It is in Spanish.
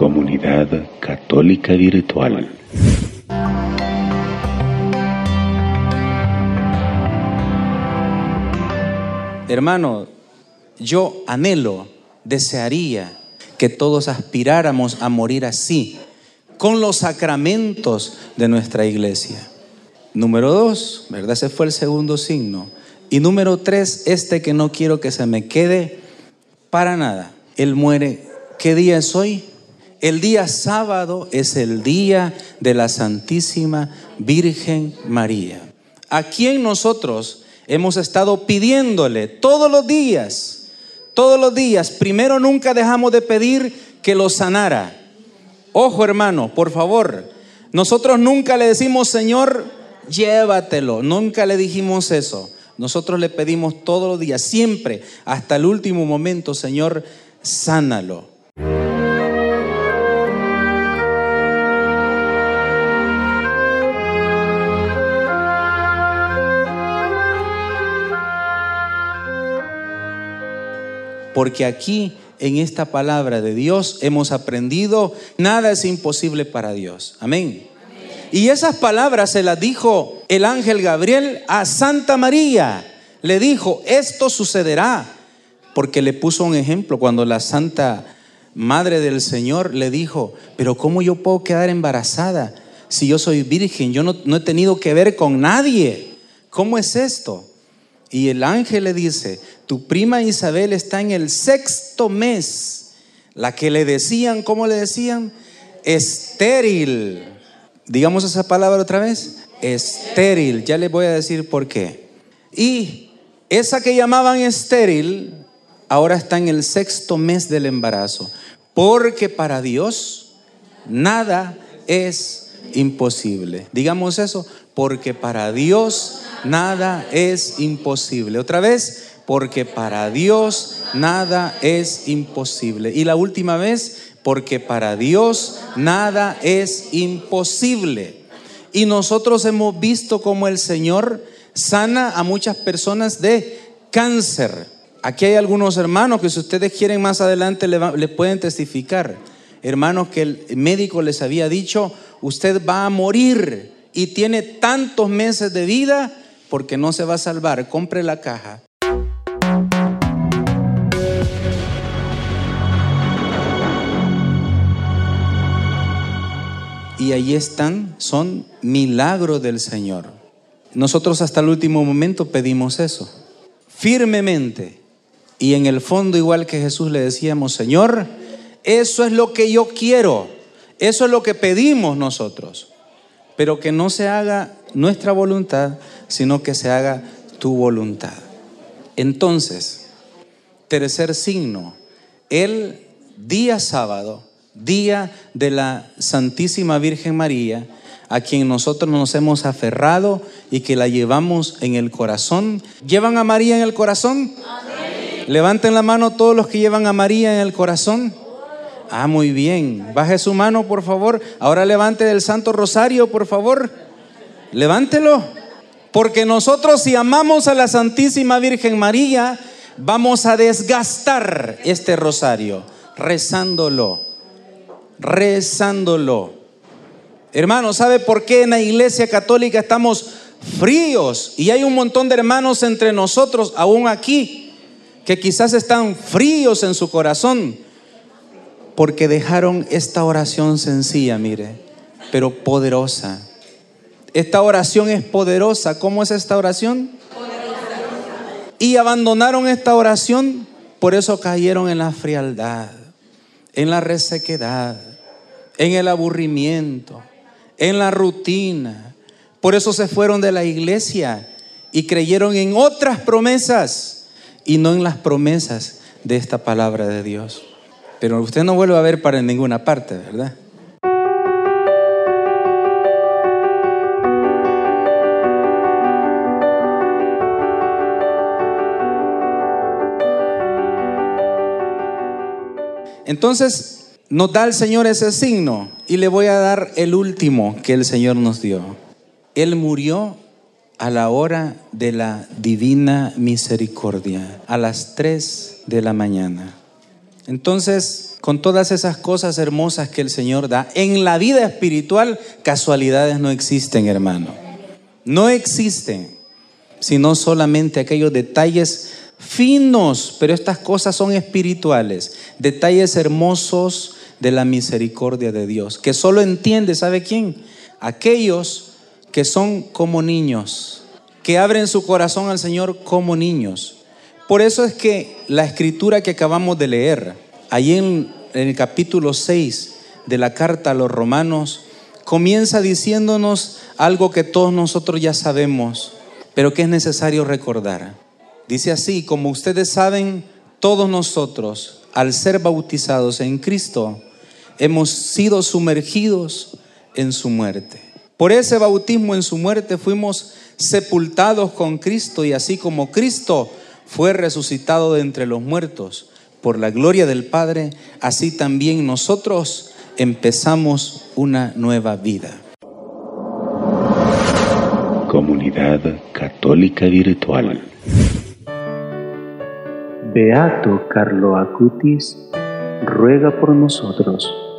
Comunidad Católica Virtual. Hermano, yo anhelo, desearía que todos aspiráramos a morir así, con los sacramentos de nuestra iglesia. Número dos, ¿verdad? Ese fue el segundo signo. Y número tres, este que no quiero que se me quede para nada. Él muere. ¿Qué día es hoy? El día sábado es el día de la Santísima Virgen María. A quien nosotros hemos estado pidiéndole todos los días, todos los días. Primero nunca dejamos de pedir que lo sanara. Ojo hermano, por favor. Nosotros nunca le decimos, Señor, llévatelo. Nunca le dijimos eso. Nosotros le pedimos todos los días, siempre, hasta el último momento, Señor, sánalo. Porque aquí, en esta palabra de Dios, hemos aprendido, nada es imposible para Dios. Amén. Y esas palabras se las dijo el ángel Gabriel a Santa María. Le dijo, esto sucederá, porque le puso un ejemplo cuando la Santa Madre del Señor le dijo, pero ¿cómo yo puedo quedar embarazada si yo soy virgen? Yo no, no he tenido que ver con nadie. ¿Cómo es esto? Y el ángel le dice, tu prima Isabel está en el sexto mes. La que le decían, ¿cómo le decían? Estéril. Digamos esa palabra otra vez. Estéril. Ya les voy a decir por qué. Y esa que llamaban estéril, ahora está en el sexto mes del embarazo. Porque para Dios nada es imposible. Digamos eso, porque para Dios nada es imposible. Otra vez, porque para Dios nada es imposible. Y la última vez, porque para Dios nada es imposible. Y nosotros hemos visto cómo el Señor sana a muchas personas de cáncer. Aquí hay algunos hermanos que si ustedes quieren más adelante le, pueden testificar. Hermanos que el médico les había dicho, usted va a morir y tiene tantos meses de vida porque no se va a salvar. Compre la caja. y ahí están, son milagros del Señor. Nosotros hasta el último momento pedimos eso, firmemente. Y en el fondo, igual que Jesús le decíamos, Señor, eso es lo que yo quiero, eso es lo que pedimos nosotros. Pero que no se haga nuestra voluntad, sino que se haga tu voluntad. Entonces, tercer signo, el día sábado, día de la Santísima Virgen María, a quien nosotros nos hemos aferrado y que la llevamos en el corazón. ¿Llevan a María en el corazón? Levanten la mano todos los que llevan a María en el corazón. Ah, muy bien. Baje su mano, por favor. Ahora levante el Santo Rosario, por favor. Levántelo. Porque nosotros si amamos a la Santísima Virgen María, vamos a desgastar este rosario rezándolo rezándolo. Hermanos, ¿sabe por qué en la iglesia católica estamos fríos? Y hay un montón de hermanos entre nosotros, aún aquí, que quizás están fríos en su corazón, porque dejaron esta oración sencilla, mire, pero poderosa. Esta oración es poderosa. ¿Cómo es esta oración? Y abandonaron esta oración, por eso cayeron en la frialdad, en la resequedad en el aburrimiento, en la rutina. Por eso se fueron de la iglesia y creyeron en otras promesas y no en las promesas de esta palabra de Dios. Pero usted no vuelve a ver para ninguna parte, ¿verdad? Entonces, nos da el Señor ese signo y le voy a dar el último que el Señor nos dio. Él murió a la hora de la divina misericordia, a las 3 de la mañana. Entonces, con todas esas cosas hermosas que el Señor da, en la vida espiritual casualidades no existen, hermano. No existen, sino solamente aquellos detalles finos, pero estas cosas son espirituales, detalles hermosos de la misericordia de Dios, que solo entiende, ¿sabe quién? Aquellos que son como niños, que abren su corazón al Señor como niños. Por eso es que la escritura que acabamos de leer, ahí en, el capítulo 6 de la carta a los romanos, comienza diciéndonos algo que todos nosotros ya sabemos, pero que es necesario recordar. Dice así, como ustedes saben, todos nosotros, al ser bautizados en Cristo, hemos sido sumergidos en su muerte. Por ese bautismo en su muerte fuimos sepultados con Cristo y así como Cristo fue resucitado de entre los muertos por la gloria del Padre, así también nosotros empezamos una nueva vida. Comunidad Católica Virtual. Beato Carlo Acutis ruega por nosotros.